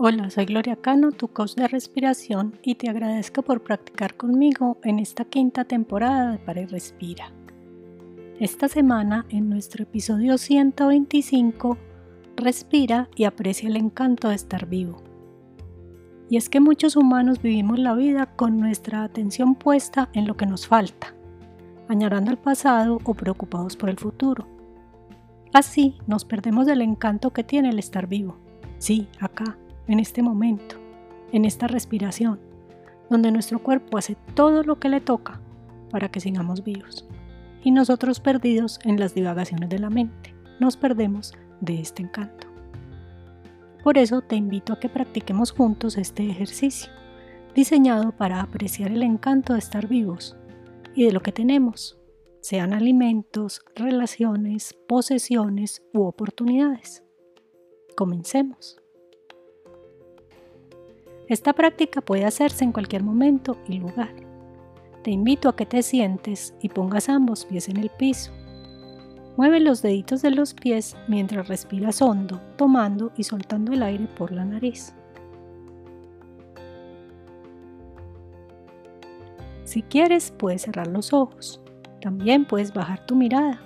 Hola, soy Gloria Cano, tu coach de respiración, y te agradezco por practicar conmigo en esta quinta temporada de Para Respira. Esta semana, en nuestro episodio 125, respira y aprecia el encanto de estar vivo. Y es que muchos humanos vivimos la vida con nuestra atención puesta en lo que nos falta, añorando el pasado o preocupados por el futuro. Así nos perdemos del encanto que tiene el estar vivo. Sí, acá, en este momento, en esta respiración, donde nuestro cuerpo hace todo lo que le toca para que sigamos vivos. Y nosotros perdidos en las divagaciones de la mente, nos perdemos de este encanto. Por eso te invito a que practiquemos juntos este ejercicio, diseñado para apreciar el encanto de estar vivos y de lo que tenemos, sean alimentos, relaciones, posesiones u oportunidades. Comencemos. Esta práctica puede hacerse en cualquier momento y lugar. Te invito a que te sientes y pongas ambos pies en el piso. Mueve los deditos de los pies mientras respiras hondo, tomando y soltando el aire por la nariz. Si quieres, puedes cerrar los ojos. También puedes bajar tu mirada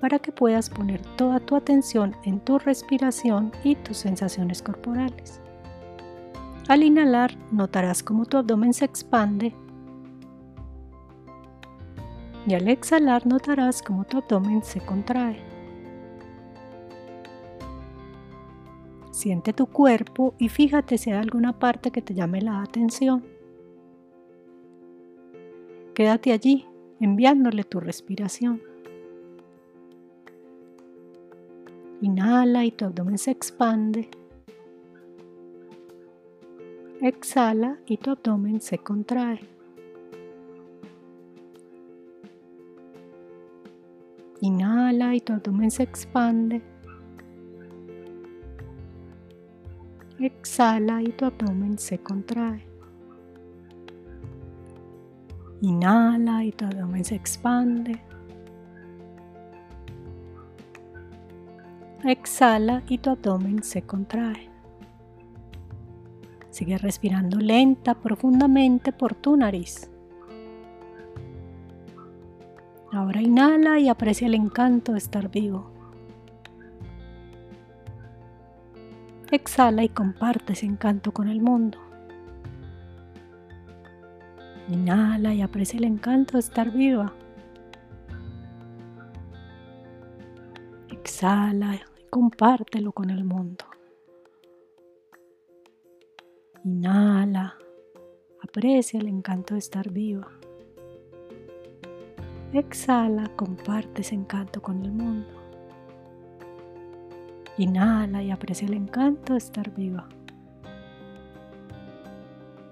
para que puedas poner toda tu atención en tu respiración y tus sensaciones corporales. Al inhalar, notarás cómo tu abdomen se expande y al exhalar notarás cómo tu abdomen se contrae. Siente tu cuerpo y fíjate si hay alguna parte que te llame la atención. Quédate allí, enviándole tu respiración. Inhala y tu abdomen se expande. Exhala y tu abdomen se contrae. Inhala y tu abdomen se expande. Exhala y tu abdomen se contrae. Inhala y tu abdomen se expande. Exhala y tu abdomen se contrae. Sigue respirando lenta, profundamente por tu nariz. Ahora inhala y aprecia el encanto de estar vivo. Exhala y comparte ese encanto con el mundo. Inhala y aprecia el encanto de estar viva. Exhala y compártelo con el mundo. Inhala, aprecia el encanto de estar viva. Exhala, comparte ese encanto con el mundo. Inhala y aprecia el encanto de estar viva.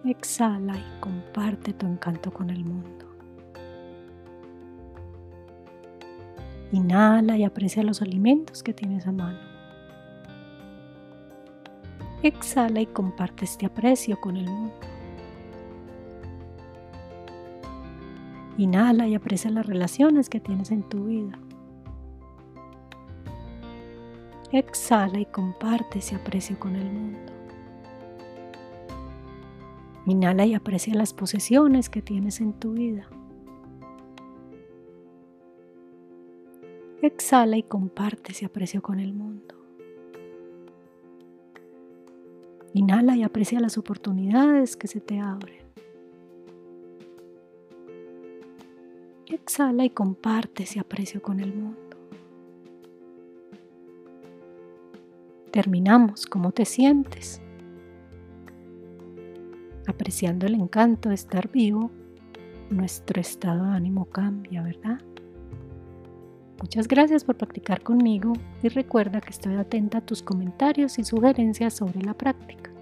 Exhala y comparte tu encanto con el mundo. Inhala y aprecia los alimentos que tienes a mano. Exhala y comparte este aprecio con el mundo. Inhala y aprecia las relaciones que tienes en tu vida. Exhala y comparte ese aprecio con el mundo. Inhala y aprecia las posesiones que tienes en tu vida. Exhala y comparte ese aprecio con el mundo. Inhala y aprecia las oportunidades que se te abren. Exhala y comparte ese aprecio con el mundo. Terminamos. ¿Cómo te sientes? Apreciando el encanto de estar vivo, nuestro estado de ánimo cambia, ¿verdad? Muchas gracias por practicar conmigo y recuerda que estoy atenta a tus comentarios y sugerencias sobre la práctica.